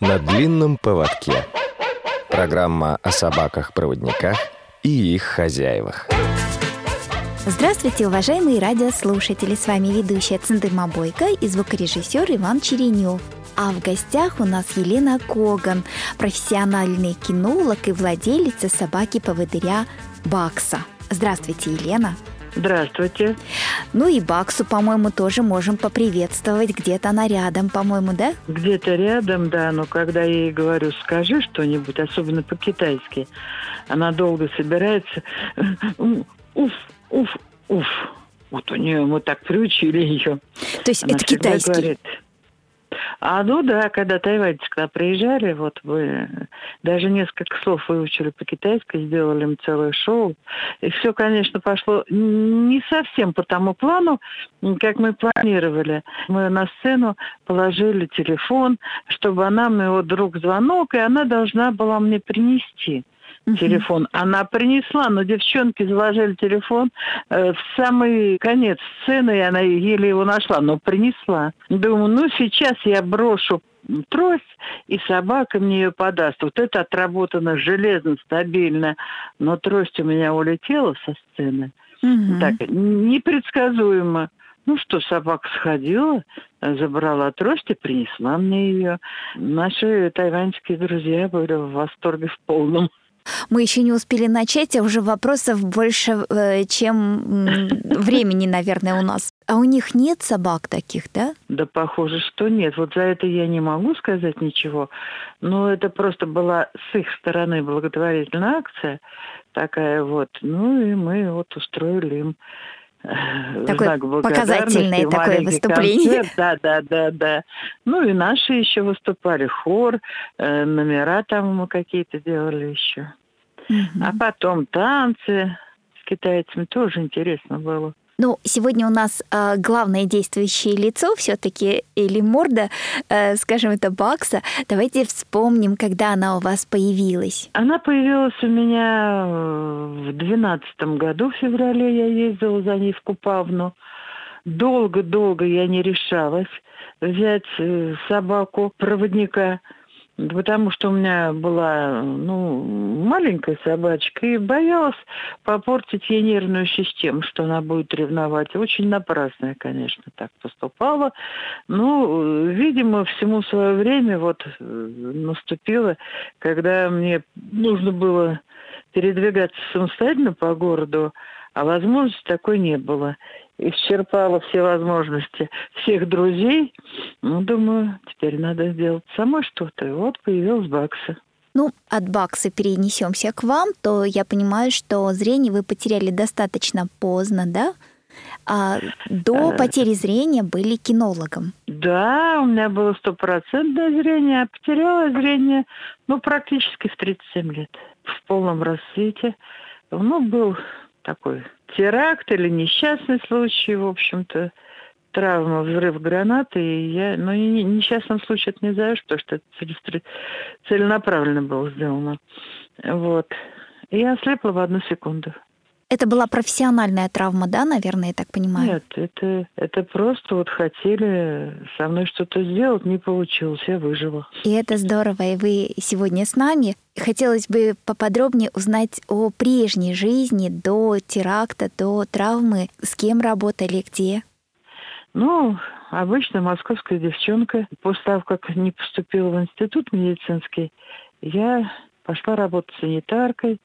На длинном поводке. Программа о собаках-проводниках и их хозяевах. Здравствуйте, уважаемые радиослушатели! С вами ведущая Циндыма Бойко и звукорежиссер Иван Черенев. А в гостях у нас Елена Коган, профессиональный кинолог и владелица собаки-поводыря Бакса. Здравствуйте, Елена! Здравствуйте. Ну и Баксу, по-моему, тоже можем поприветствовать. Где-то она рядом, по-моему, да? Где-то рядом, да. Но когда я ей говорю, скажи что-нибудь, особенно по-китайски, она долго собирается. Уф, уф, уф. Вот у нее мы так приучили ее. То есть она это китайский? Говорит, а ну да, когда тайваньцы когда приезжали, вот мы даже несколько слов выучили по-китайски, сделали им целое шоу. И все, конечно, пошло не совсем по тому плану, как мы планировали. Мы на сцену положили телефон, чтобы она мне вот вдруг звонок, и она должна была мне принести телефон. Она принесла, но девчонки заложили телефон э, в самый конец сцены, и она еле его нашла, но принесла. Думаю, ну сейчас я брошу трость, и собака мне ее подаст. Вот это отработано железно, стабильно. Но трость у меня улетела со сцены. Угу. Так, непредсказуемо. Ну что, собака сходила, забрала трость и принесла мне ее. Наши тайваньские друзья были в восторге в полном. Мы еще не успели начать, а уже вопросов больше, э, чем времени, наверное, у нас. А у них нет собак таких, да? Да, похоже, что нет. Вот за это я не могу сказать ничего. Но это просто была с их стороны благотворительная акция такая вот. Ну и мы вот устроили им Такое показательное такое выступление. Концерт. Да, да, да, да. Ну и наши еще выступали, хор, э, номера там мы какие-то делали еще. Угу. А потом танцы с китайцами тоже интересно было. Ну, сегодня у нас э, главное действующее лицо все-таки или морда, э, скажем, это Бакса. Давайте вспомним, когда она у вас появилась. Она появилась у меня э, в двенадцатом году, в феврале я ездила за ней в Купавну. Долго-долго я не решалась взять э, собаку проводника потому что у меня была ну, маленькая собачка, и боялась попортить ей нервную систему, что она будет ревновать. Очень напрасно я, конечно, так поступала. Ну, видимо, всему свое время вот э, наступило, когда мне нужно было передвигаться самостоятельно по городу, а возможности такой не было исчерпала все возможности всех друзей. Ну, думаю, теперь надо сделать самой что-то. И вот появилась Бакса. Ну, от Бакса перенесемся к вам, то я понимаю, что зрение вы потеряли достаточно поздно, да? А до потери зрения были кинологом. Да, у меня было стопроцентное зрение, а потеряла зрение, ну, практически в 37 лет, в полном расцвете. Ну, был такой теракт или несчастный случай, в общем-то, травма, взрыв гранаты, и я, ну, и несчастном случае это не знаю, что, что это целенаправленно было сделано. Вот. И я ослепла в одну секунду. Это была профессиональная травма, да, наверное, я так понимаю? Нет, это, это просто вот хотели со мной что-то сделать, не получилось, я выжила. И это здорово, и вы сегодня с нами. Хотелось бы поподробнее узнать о прежней жизни до теракта, до травмы. С кем работали, где? Ну, обычно московская девчонка. После того, как не поступила в институт медицинский, я пошла работать санитаркой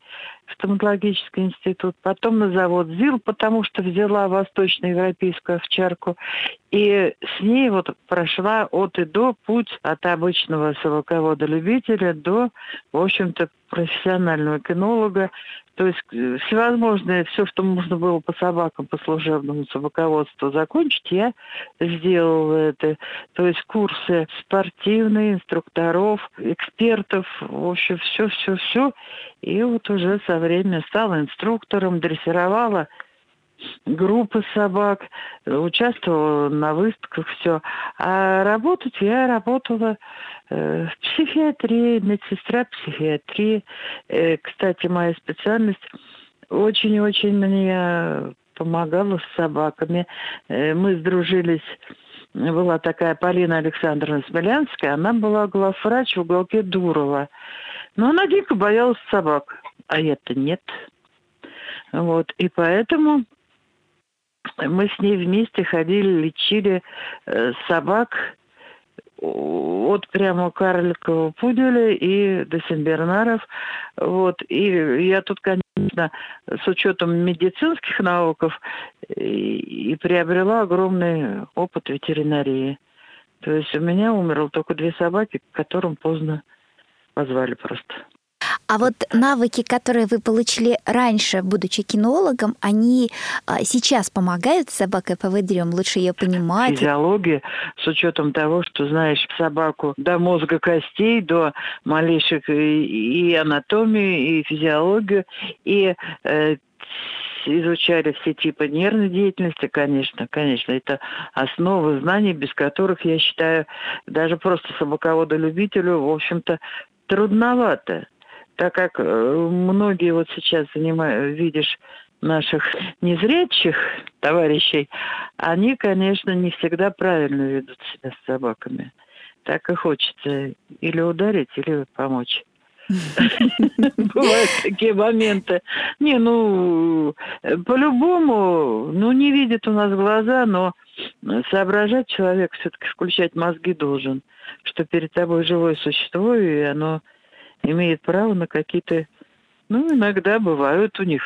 в стоматологический институт, потом на завод ЗИЛ, потому что взяла восточноевропейскую овчарку. И с ней вот прошла от и до путь от обычного собаковода-любителя до, в общем-то, профессионального кинолога, то есть э, всевозможное, все, что можно было по собакам, по служебному собаководству закончить, я сделала это. То есть курсы спортивные, инструкторов, экспертов, в общем, все-все-все. И вот уже со временем стала инструктором, дрессировала группы собак, участвовала на выставках, все. А работать я работала э, в психиатрии, медсестра психиатрии. Э, кстати, моя специальность очень-очень мне помогала с собаками. Э, мы сдружились была такая Полина Александровна Смелянская, она была главврач в уголке Дурова. Но она дико боялась собак, а я-то нет. Вот, и поэтому мы с ней вместе ходили, лечили э, собак от прямо карликового пуделя и до сенбернаров. Вот. И я тут, конечно, с учетом медицинских науков и, и приобрела огромный опыт ветеринарии. То есть у меня умерло только две собаки, которым поздно позвали просто. А вот навыки, которые вы получили раньше, будучи кинологом, они а, сейчас помогают с собакой поводырем? Лучше ее понимать? Физиология, с учетом того, что знаешь собаку до мозга костей, до малейших и, и анатомию, и физиологию, и э, изучали все типы нервной деятельности, конечно, конечно. Это основы знаний, без которых, я считаю, даже просто собаководу-любителю, в общем-то, трудновато так как э, многие вот сейчас занимают, видишь, наших незрячих товарищей, они, конечно, не всегда правильно ведут себя с собаками. Так и хочется или ударить, или помочь. Бывают такие моменты. Не, ну, по-любому, ну, не видит у нас глаза, но соображать человек все-таки включать мозги должен, что перед тобой живое существо, и оно имеет право на какие-то, ну, иногда бывают у них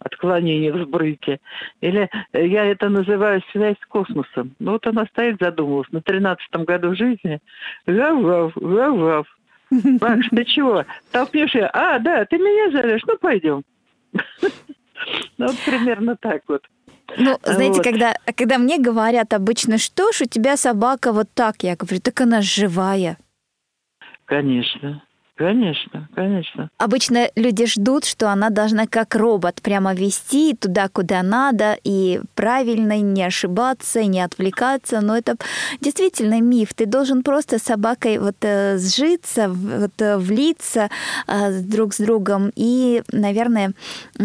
отклонения в сбрыке. Или э, я это называю связь с космосом. Ну вот она стоит, задумалась, на тринадцатом году жизни. Гав-гав, гав-гав. Макс, ты чего? Толкнешь я? А, да, ты меня зовешь? Ну, пойдем. Ну, вот примерно так вот. Ну, знаете, вот. когда, когда мне говорят обычно, что ж, у тебя собака вот так, я говорю, так она живая. Конечно. Конечно, конечно. Обычно люди ждут, что она должна как робот прямо вести туда, куда надо, и правильно не ошибаться, не отвлекаться. Но это действительно миф. Ты должен просто с собакой вот э, сжиться, вот, э, влиться э, друг с другом и, наверное,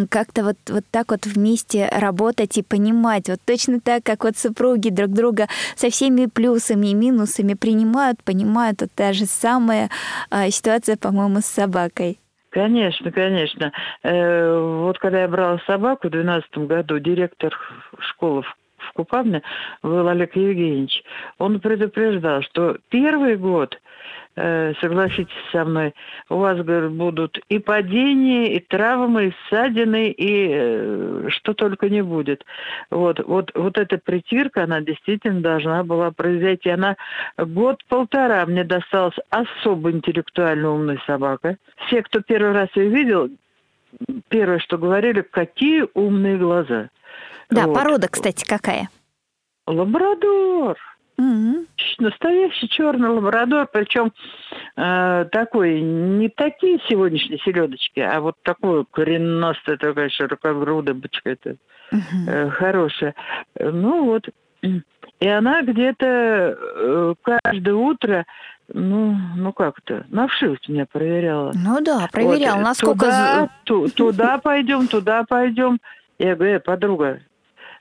как-то вот, вот так вот вместе работать и понимать. Вот точно так, как вот супруги друг друга со всеми плюсами и минусами принимают, понимают. Вот же самая ситуация по-моему, с собакой. Конечно, конечно. Э, вот когда я брала собаку в 2012 году, директор школы в Купавне был Олег Евгеньевич. Он предупреждал, что первый год Э, согласитесь со мной, у вас, говорит, будут и падения, и травмы, и ссадины, и э, что только не будет. Вот, вот, вот эта притирка, она действительно должна была произойти. Она год-полтора мне досталась особо интеллектуально умная собака. Все, кто первый раз ее видел, первое, что говорили, какие умные глаза. Да, вот. порода, кстати, какая? Лабрадор. Угу. Настоящий черный лабрадор, причем э, такой, не такие сегодняшние селедочки, а вот такой коренастая такая широкогрудая бычка, это угу. э, хорошая. Ну вот, и она где-то э, каждое утро ну, ну как-то, на вшивость меня проверяла. Ну да, проверял, вот, насколько... Туда, ту, туда пойдем, туда пойдем. Я говорю, э, подруга,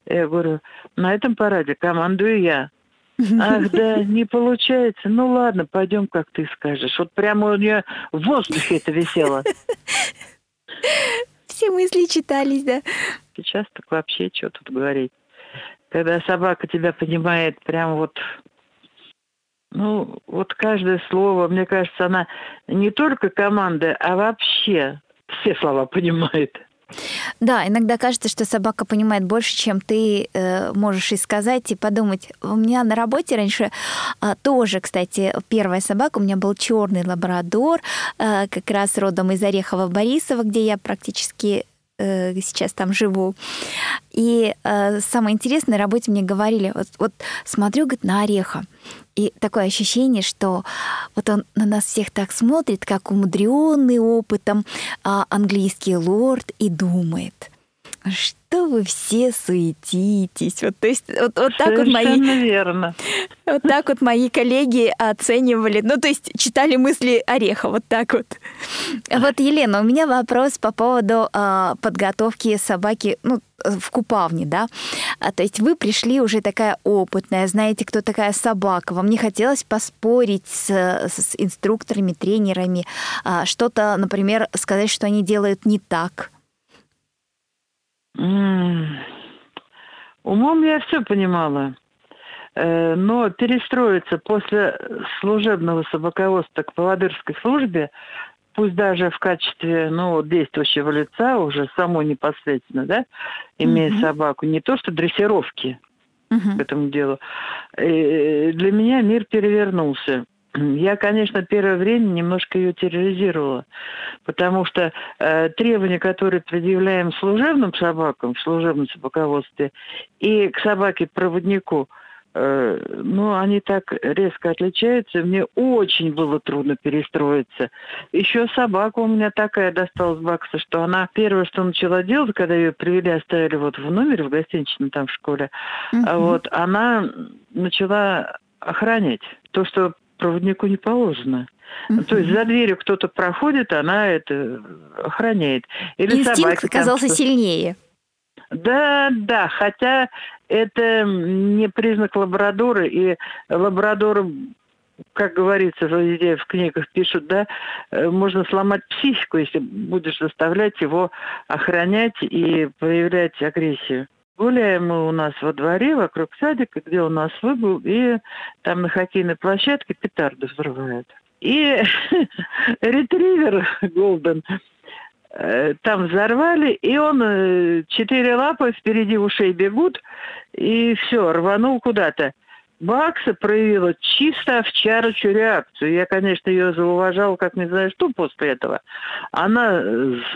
я говорю, на этом параде командую я. Ах, да, не получается. Ну ладно, пойдем, как ты скажешь. Вот прямо у нее в воздухе это висело. Все мысли читались, да? Сейчас так вообще что тут говорить. Когда собака тебя понимает прямо вот ну, вот каждое слово, мне кажется, она не только команда, а вообще все слова понимает. Да, иногда кажется, что собака понимает больше, чем ты э, можешь и сказать, и подумать. У меня на работе раньше э, тоже, кстати, первая собака, у меня был черный лабрадор, э, как раз родом из Орехова-Борисова, где я практически э, сейчас там живу. И э, самое интересное, на работе мне говорили, вот, вот смотрю, говорит, на Ореха. И такое ощущение, что вот он на нас всех так смотрит, как умудренный опытом а, английский лорд, и думает. Что вы все суетитесь. Вот, то есть вот, вот так вот мои... верно. Вот так вот мои коллеги оценивали, ну, то есть читали мысли Ореха, вот так вот. Вот, Елена, у меня вопрос по поводу э, подготовки собаки, ну, в Купавне, да? А, то есть вы пришли уже такая опытная, знаете, кто такая собака, вам не хотелось поспорить с, с инструкторами, тренерами, а, что-то, например, сказать, что они делают не так? Умом я все понимала. Э, но перестроиться после служебного собаководства к поводырской службе, пусть даже в качестве ну, действующего лица, уже самой непосредственно, да, имея угу. собаку, не то что дрессировки к этому делу, э, для меня мир перевернулся. Я, конечно, первое время немножко ее терроризировала, потому что э, требования, которые предъявляем служебным собакам в служебном собаководстве и к собаке-проводнику, э, ну, они так резко отличаются. Мне очень было трудно перестроиться. Еще собака у меня такая досталась Бакса, что она первое, что начала делать, когда ее привели, оставили вот в номере в гостиничном там в школе, mm-hmm. вот, она начала охранять. То, что проводнику не положено. uh То есть за дверью кто-то проходит, она это охраняет. Или Инстинкт оказался там, сильнее. Да, да, хотя это не признак лабрадора, и лабрадор как говорится, везде в книгах пишут, да, э, можно сломать психику, если будешь заставлять его охранять и проявлять агрессию. Гуляем мы у нас во дворе, вокруг садика, где у нас выбыл, и там на хоккейной площадке петарды взрывают. И ретривер Голден э, там взорвали, и он э, четыре лапы впереди ушей бегут, и все, рванул куда-то. Бакса проявила чисто овчарочью реакцию. Я, конечно, ее зауважал, как не знаю что после этого. Она,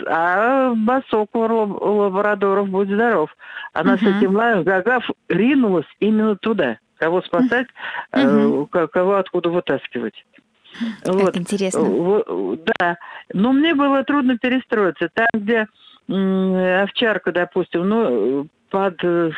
а босок у лабрадоров, будь здоров. Она uh-huh. с этим лаем Гагав ринулась именно туда. Кого спасать, э, кого откуда вытаскивать. Как вот. интересно. Да. Но мне было трудно перестроиться. Там, где овчарка, допустим, ну, под э,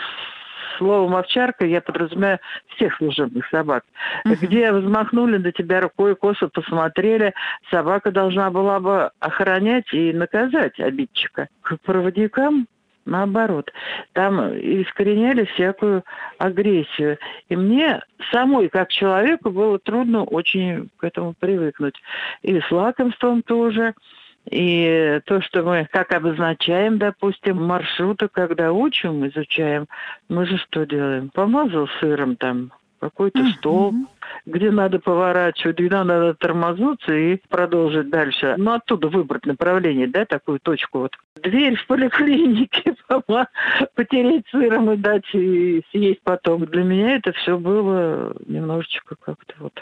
словом овчарка я подразумеваю всех служебных собак. Uh-huh. Где взмахнули на тебя рукой, косо посмотрели, собака должна была бы охранять и наказать обидчика. К проводникам наоборот. Там искореняли всякую агрессию. И мне самой, как человеку, было трудно очень к этому привыкнуть. И с лакомством тоже. И то, что мы как обозначаем, допустим, маршруты, когда учим, изучаем, мы же что делаем? Помазал сыром там какой-то столб, где надо поворачивать, где надо тормознуться и продолжить дальше. Ну, оттуда выбрать направление, да, такую точку вот. Дверь в поликлинике потереть сыром и дать и съесть потом. Для меня это все было немножечко как-то вот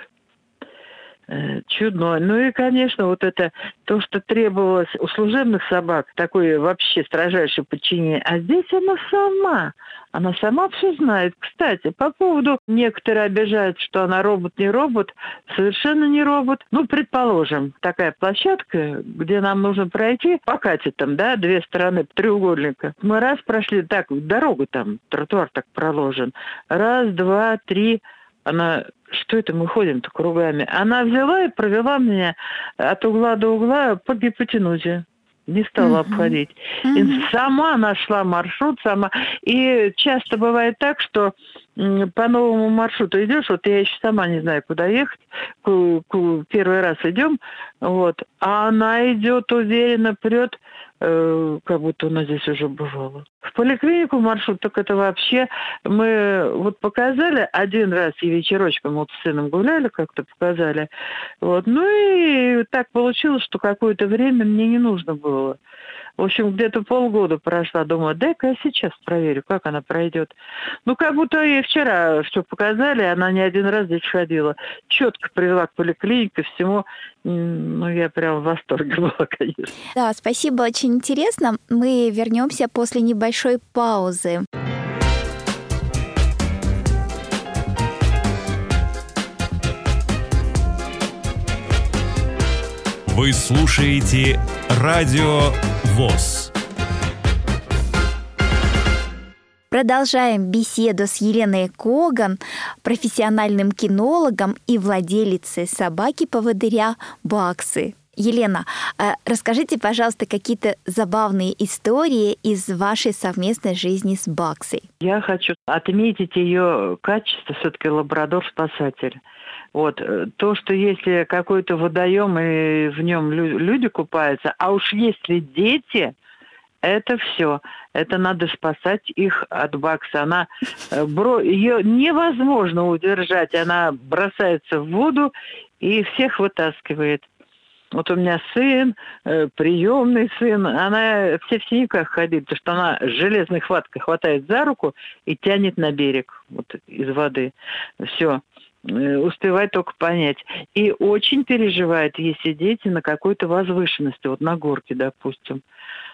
Э, чудно. Ну и, конечно, вот это то, что требовалось у служебных собак, такое вообще строжайшее подчинение. А здесь она сама. Она сама все знает. Кстати, по поводу некоторые обижают, что она робот, не робот. Совершенно не робот. Ну, предположим, такая площадка, где нам нужно пройти по катетам, да, две стороны треугольника. Мы раз прошли, так, дорогу там, тротуар так проложен. Раз, два, три, она, что это мы ходим-то кругами? Она взяла и провела меня от угла до угла по гипотенузе. Не стала uh-huh. обходить. Uh-huh. И сама нашла маршрут, сама. И часто бывает так, что по новому маршруту идешь, вот я еще сама не знаю, куда ехать, первый раз идем, вот, а она идет уверенно, прет, как будто у нас здесь уже бывало. В поликлинику маршрут, так это вообще мы вот показали один раз и вечерочком вот с сыном гуляли, как-то показали. Вот. Ну и так получилось, что какое-то время мне не нужно было. В общем, где-то полгода прошла. Думаю, дай-ка я сейчас проверю, как она пройдет. Ну, как будто ей вчера что показали, она не один раз здесь ходила. Четко привела к поликлинике, всему. Ну, я прям в восторге была, конечно. Да, спасибо, очень интересно. Мы вернемся после небольшой паузы. Вы слушаете Радио ВОЗ. Продолжаем беседу с Еленой Коган, профессиональным кинологом и владелицей собаки-поводыря Баксы. Елена, а расскажите, пожалуйста, какие-то забавные истории из вашей совместной жизни с Баксой. Я хочу отметить ее качество, все-таки лабрадор-спасатель. Вот. Э, то, что если какой-то водоем и в нем люди купаются, а уж если дети, это все. Это надо спасать их от бакса. Она э, бро... ее невозможно удержать. Она бросается в воду и всех вытаскивает. Вот у меня сын, э, приемный сын, она все в синяках ходит, потому что она железной хваткой хватает за руку и тянет на берег вот, из воды. Все э, успевает только понять. И очень переживает, если дети на какой-то возвышенности, вот на горке, допустим.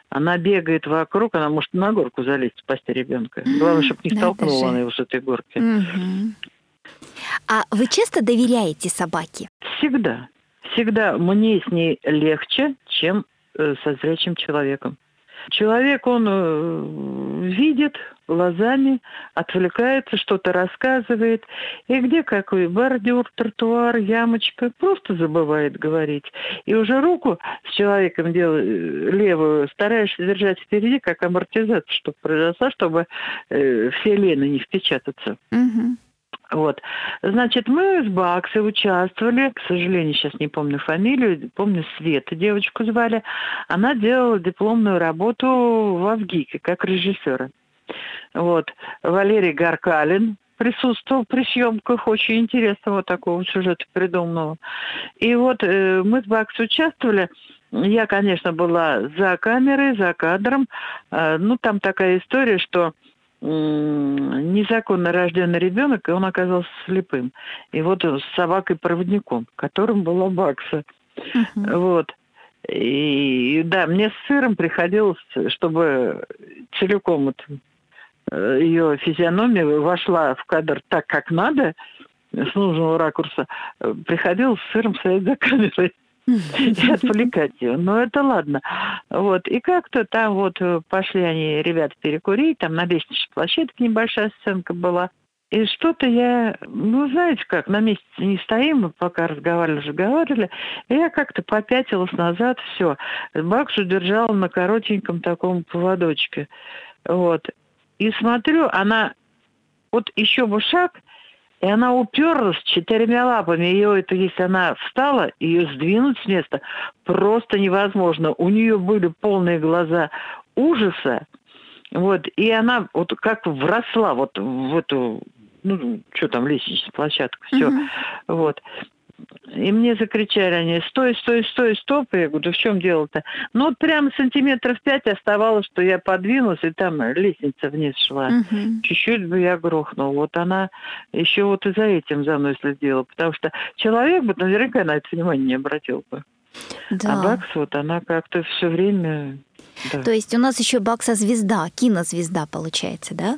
Она бегает вокруг, она может на горку залезть, спасти ребенка. Главное, чтобы не столкнула она его с этой горки. А вы часто доверяете собаке? Всегда всегда мне с ней легче, чем э, со зрячим человеком. Человек, он э, видит глазами, отвлекается, что-то рассказывает. И где какой бордюр, тротуар, ямочка, просто забывает говорить. И уже руку с человеком делал, э, левую стараешься держать впереди, как амортизация, чтобы произошла, чтобы э, все лены не впечататься. Угу. Вот. Значит, мы с Баксой участвовали, к сожалению, сейчас не помню фамилию, помню Света, девочку звали. Она делала дипломную работу в Авгике, как режиссера. Вот. Валерий Гаркалин присутствовал при съемках очень интересного такого сюжета придуманного. И вот э, мы с Баксой участвовали. Я, конечно, была за камерой, за кадром. Э, ну, там такая история, что незаконно рожденный ребенок, и он оказался слепым. И вот с собакой-проводником, которым была Бакса. Uh-huh. Вот. И да, мне с сыром приходилось, чтобы целиком вот э, ее физиономия вошла в кадр так, как надо, с нужного ракурса, э, приходилось с сыром стоять за камерой и отвлекать ее. Но это ладно. Вот. И как-то там вот э, пошли они, ребята, перекурить, там на лестничной площадке небольшая сценка была. И что-то я, ну, знаете как, на месте не стоим, мы пока разговаривали, разговаривали, и я как-то попятилась назад, все. Бакс удержала на коротеньком таком поводочке. Вот. И смотрю, она вот еще бы шаг, и она уперлась четырьмя лапами. Ее это, если она встала, ее сдвинуть с места просто невозможно. У нее были полные глаза ужаса. Вот, и она вот как вросла вот в эту, ну, что там, лестничная площадка, все. Uh-huh. Вот. И мне закричали они, стой, стой, стой, стоп. Я говорю, да в чем дело-то? Ну, вот прямо сантиметров пять оставалось, что я подвинулась, и там лестница вниз шла. Угу. Чуть-чуть бы я грохнул. Вот она еще вот и за этим за мной следила. Потому что человек бы наверняка на это внимание не обратил бы. Да. А Бакс, вот она как-то все время... Да. То есть у нас еще Бакса звезда, кинозвезда получается, да?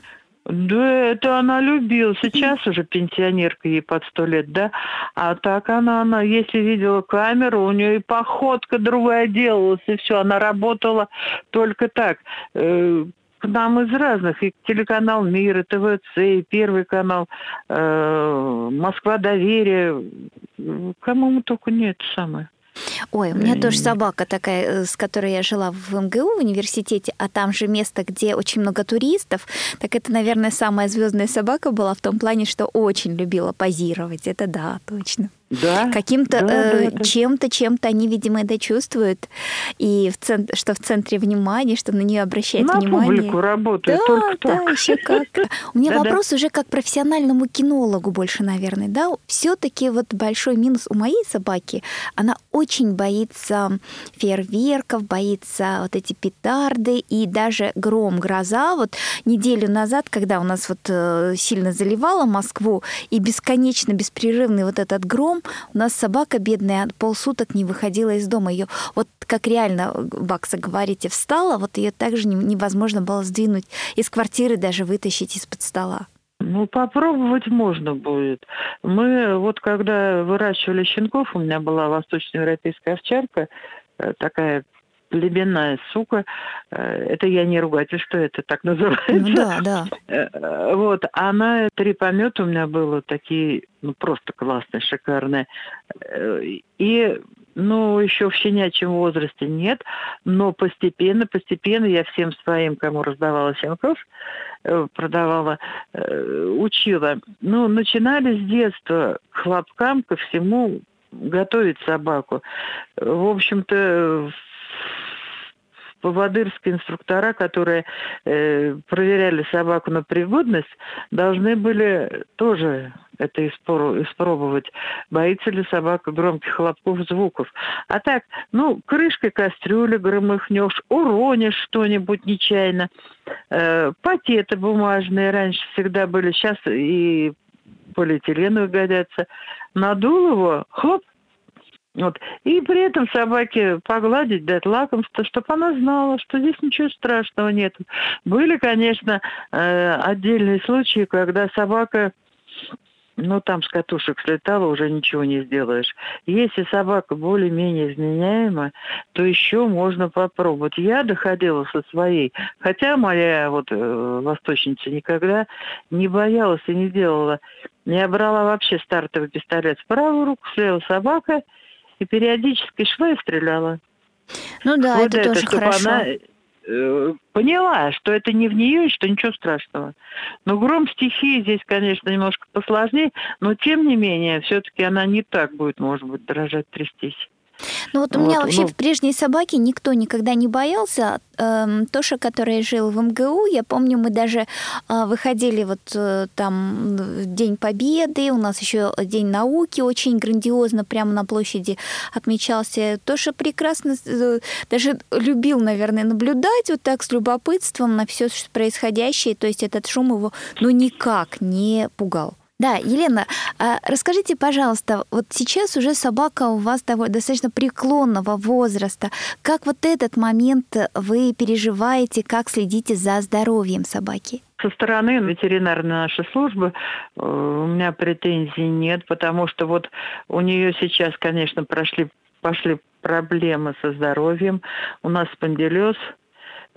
Да, это она любила. Сейчас уже пенсионерка, ей под сто лет, да? А так она, она, если видела камеру, у нее и походка другая делалась, и все. Она работала только так. Э, к нам из разных, и телеканал «Мир», и ТВЦ, и Первый канал, э, «Москва доверие». Кому мы только нет самое. Ой, у меня тоже собака такая, э, с которой я жила в МГУ в университете, а там же место, где очень много туристов. Так это, наверное, самая звездная собака была в том плане, что очень любила позировать. Это да, точно. Да. Каким-то да, э, да, чем-то, чем-то они, видимо, это чувствуют. И в цент... что в центре внимания, что на нее обращают на внимание. На публику работает, да, только да, так. еще как. У меня вопрос уже как профессиональному кинологу больше, наверное, да. Все-таки вот большой минус у моей собаки, она очень боится фейерверков, боится вот эти петарды и даже гром, гроза. Вот неделю назад, когда у нас вот э, сильно заливало Москву и бесконечно беспрерывный вот этот гром, дом. У нас собака бедная полсуток не выходила из дома. Ее вот как реально Бакса говорите, встала, вот ее также невозможно было сдвинуть из квартиры, даже вытащить из-под стола. Ну, попробовать можно будет. Мы вот когда выращивали щенков, у меня была восточноевропейская овчарка, э, такая племенная сука. Э, это я не ругательство, это так называется. Ну да, да. Э, вот, она, три помета у меня было, такие, ну, просто классные, шикарные. Э, и, ну, еще в щенячьем возрасте нет, но постепенно, постепенно я всем своим, кому раздавала щенков, продавала, учила. Ну, начинали с детства хлопкам ко всему готовить собаку. В общем-то, поводырские инструктора, которые э, проверяли собаку на пригодность, должны были тоже это испробовать. Боится ли собака громких хлопков, звуков. А так, ну, крышкой кастрюли громыхнешь, уронишь что-нибудь нечаянно. Э, пакеты бумажные раньше всегда были, сейчас и полиэтиленовые годятся. Надул его, хлоп, вот. И при этом собаке погладить, дать лакомство, чтобы она знала, что здесь ничего страшного нет. Были, конечно, э, отдельные случаи, когда собака ну, там с катушек слетала, уже ничего не сделаешь. Если собака более-менее изменяема, то еще можно попробовать. Я доходила со своей, хотя моя вот э, восточница никогда не боялась и не делала. Я брала вообще стартовый пистолет в правую руку, слева собака – и периодически и стреляла. Ну да, вот это, это тоже хорошо. Она э, поняла, что это не в нее и что ничего страшного. Но гром стихии здесь, конечно, немножко посложнее, но тем не менее, все-таки она не так будет, может быть, дрожать, трястись. Ну вот у меня вот, вообще ну... в прежней собаке никто никогда не боялся. Эм, Тоша, который жил в МГУ, я помню, мы даже э, выходили вот э, там День Победы, у нас еще День науки очень грандиозно прямо на площади отмечался. Тоша прекрасно э, даже любил, наверное, наблюдать вот так с любопытством на все происходящее, то есть этот шум его ну никак не пугал. Да, Елена, а расскажите, пожалуйста, вот сейчас уже собака у вас достаточно преклонного возраста. Как вот этот момент вы переживаете, как следите за здоровьем собаки? Со стороны ветеринарной нашей службы э, у меня претензий нет, потому что вот у нее сейчас, конечно, прошли, пошли проблемы со здоровьем. У нас спондилез –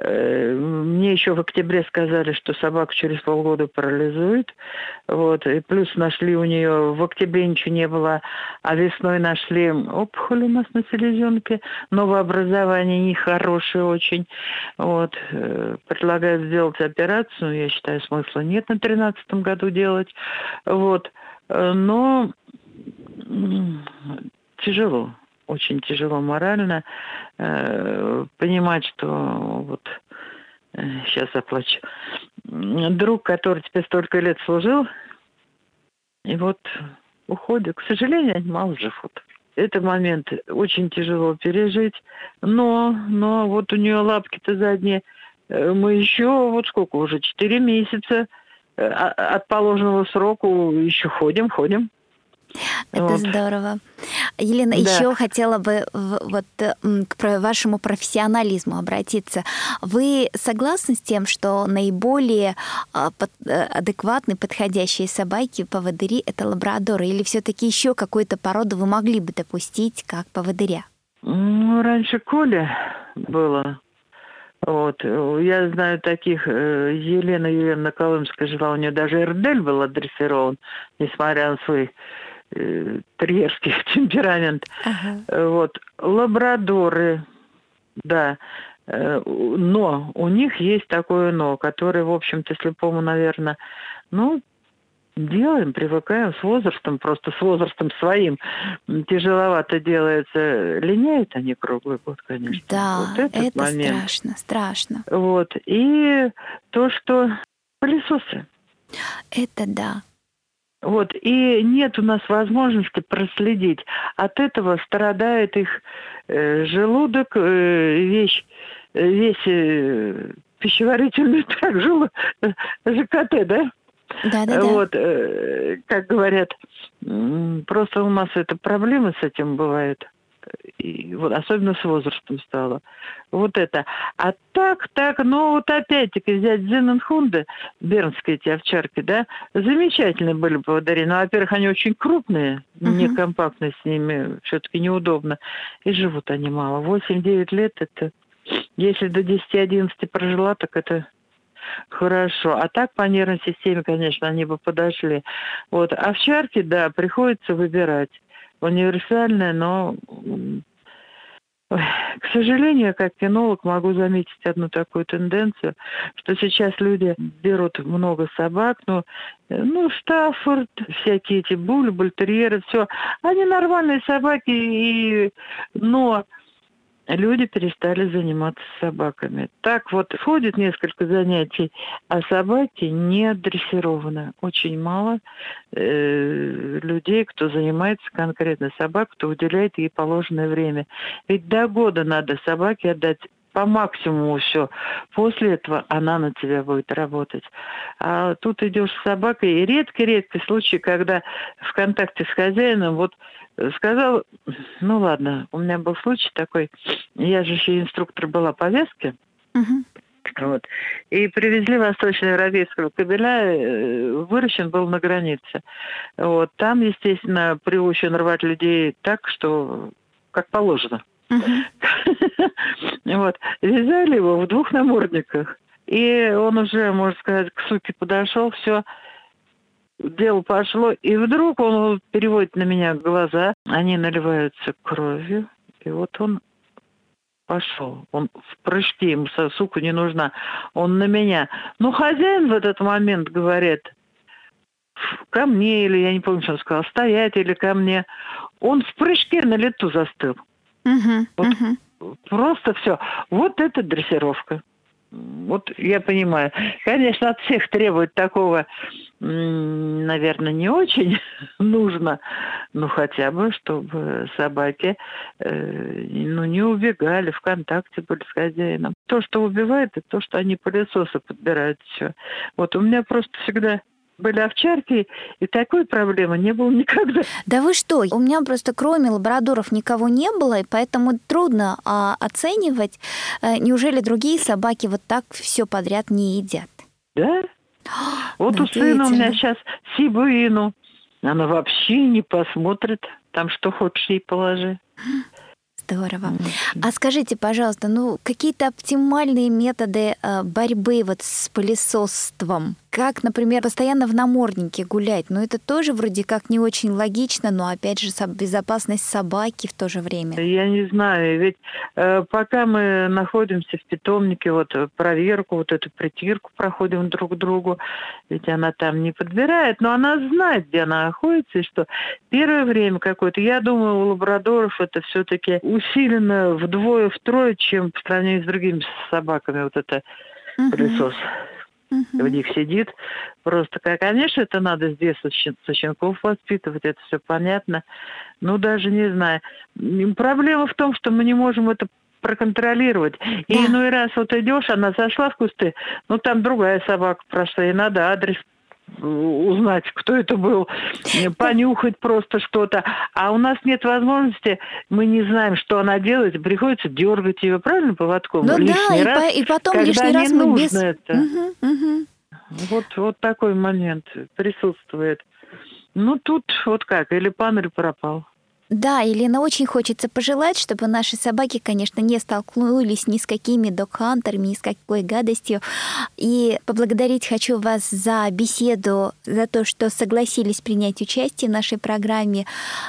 мне еще в октябре сказали, что собаку через полгода парализует. Вот. И плюс нашли у нее, в октябре ничего не было, а весной нашли опухоль у нас на селезенке. Новообразование нехорошее очень. Вот. Э, предлагают сделать операцию. Я считаю, смысла нет на тринадцатом году делать. Вот. Э, но тяжело очень тяжело морально э, понимать, что вот э, сейчас заплачу. Друг, который тебе столько лет служил, и вот уходит. К сожалению, они мало живут. Это момент очень тяжело пережить. Но, но вот у нее лапки-то задние. Э, мы еще, вот сколько уже, четыре месяца э, от положенного сроку еще ходим, ходим. Это вот. здорово. Елена, да. еще хотела бы вот к вашему профессионализму обратиться. Вы согласны с тем, что наиболее а, э, адекватные, подходящие собаки, поводыри – это лабрадоры? Или все-таки еще какую-то породу вы могли бы допустить как поводыря? Ну, раньше Коля было. Вот. Я знаю таких, э, Елена Елена Колымская жила, у нее даже Эрдель был адресирован, несмотря на свой э, терьерский темперамент. Ага. Вот. Лабрадоры, да. Э, но у них есть такое но, которое, в общем-то, слепому, наверное, ну, делаем, привыкаем с возрастом, просто с возрастом своим тяжеловато делается. Линяют они круглый год, конечно. Да, вот этот это момент. страшно, страшно. Вот. И то, что пылесосы. Это да. Вот, и нет у нас возможности проследить. От этого страдает их э, желудок, э, вещь, э, весь э, пищеварительный тракт, желудок, э, ЖКТ, да? Да, да, да. Вот, э, как говорят, просто у нас это проблемы с этим бывают. И вот особенно с возрастом стало. Вот это. А так, так, ну вот опять-таки взять Зененхунды, бернские эти овчарки, да, замечательные были поводыри. Но, во-первых, они очень крупные, uh-huh. некомпактные с ними, все-таки неудобно. И живут они мало. 8-9 лет это... Если до 10-11 прожила, так это хорошо. А так по нервной системе, конечно, они бы подошли. Вот. Овчарки, да, приходится выбирать. Универсальная, но к сожалению, как кинолог могу заметить одну такую тенденцию, что сейчас люди берут много собак, ну, ну Стаффорд, всякие эти буль, бультерьеры, все. Они нормальные собаки, и, но люди перестали заниматься собаками. Так вот, входит несколько занятий, а собаки не дрессированы. Очень мало э, людей, кто занимается конкретно собакой, кто уделяет ей положенное время. Ведь до года надо собаке отдать по максимуму все. После этого она на тебя будет работать. А тут идешь с собакой, и редкий-редкий случай, когда в контакте с хозяином вот сказал, ну ладно, у меня был случай такой, я же еще инструктор была по uh-huh. Вот. И привезли восточноевропейского кобеля, э, выращен был на границе. Вот. Там, естественно, приучен рвать людей так, что как положено. Вот. Вязали его в двух намордниках. И он уже, можно сказать, к суке подошел, все, дело пошло, и вдруг он переводит на меня глаза, они наливаются кровью, и вот он пошел. Он в прыжке, ему сука не нужна. Он на меня. Ну, хозяин в этот момент говорит, ко мне, или я не помню, что он сказал, стоять или ко мне. Он в прыжке на лету застыл. Uh-huh, вот uh-huh. Просто все. Вот это дрессировка. Вот я понимаю. Конечно, от всех требует такого, наверное, не очень нужно, но хотя бы, чтобы собаки э, ну, не убегали, в контакте были с хозяином. То, что убивает, это то, что они пылесосы подбирают все. Вот у меня просто всегда были овчарки, и такой проблемы не было никогда. Да вы что? У меня просто кроме лабрадоров никого не было, и поэтому трудно а, оценивать, а, неужели другие собаки вот так все подряд не едят. Да? Вот у сына у меня сейчас Сибуину. Она вообще не посмотрит, там что хочешь ей положи. Здорово. А скажите, пожалуйста, ну какие-то оптимальные методы э, борьбы вот с пылесосством? Как, например, постоянно в наморднике гулять? Ну это тоже вроде как не очень логично, но опять же безопасность собаки в то же время. Я не знаю, ведь э, пока мы находимся в питомнике, вот э, проверку, вот эту притирку проходим друг к другу, ведь она там не подбирает, но она знает, где она находится, и что первое время какое-то, я думаю, у лабрадоров это все-таки усиленно вдвое-втрое, чем по сравнению с другими собаками, вот это uh-huh. пылесос в них сидит. Просто, конечно, это надо с детства щенков воспитывать, это все понятно. Ну, даже не знаю. Проблема в том, что мы не можем это проконтролировать. И да. иной раз вот идешь, она зашла в кусты, ну там другая собака прошла, и надо адрес узнать, кто это был, понюхать просто что-то. А у нас нет возможности, мы не знаем, что она делает, приходится дергать ее, правильно, поводком? Ну лишний да, раз, и, по, и потом лишний раз мы без... это. Угу, угу. Вот, вот такой момент присутствует. Ну, тут вот как, или пан, или пропал. Да, Елена, очень хочется пожелать, чтобы наши собаки, конечно, не столкнулись ни с какими док-хантерами, ни с какой гадостью. И поблагодарить хочу вас за беседу, за то, что согласились принять участие в нашей программе.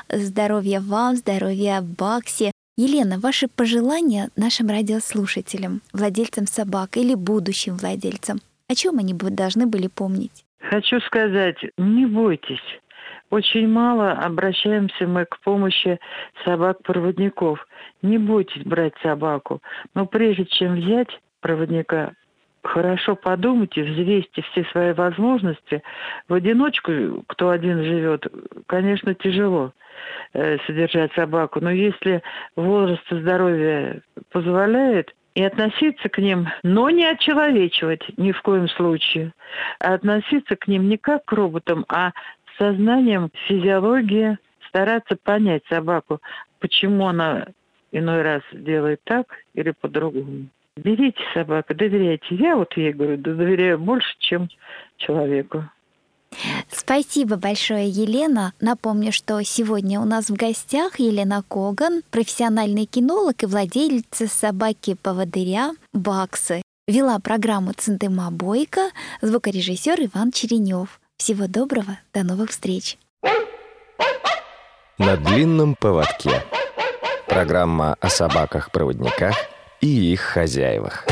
Здоровья вам, здоровья Бакси. Елена, ваши пожелания нашим радиослушателям, владельцам собак или будущим владельцам, о чем они должны были помнить? Хочу сказать, не бойтесь очень мало обращаемся мы к помощи собак-проводников. Не бойтесь брать собаку, но прежде чем взять проводника, хорошо подумайте, взвесьте все свои возможности. В одиночку, кто один живет, конечно, тяжело э, содержать собаку, но если возраст и здоровье позволяет, и относиться к ним, но не отчеловечивать ни в коем случае, а относиться к ним не как к роботам, а сознанием физиологии стараться понять собаку, почему она иной раз делает так или по-другому. Берите собаку, доверяйте. Я вот ей говорю, доверяю больше, чем человеку. Спасибо большое, Елена. Напомню, что сегодня у нас в гостях Елена Коган, профессиональный кинолог и владелица собаки-поводыря Баксы. Вела программу Центыма Бойко, звукорежиссер Иван Черенев. Всего доброго, до новых встреч. На длинном поводке. Программа о собаках-проводниках и их хозяевах.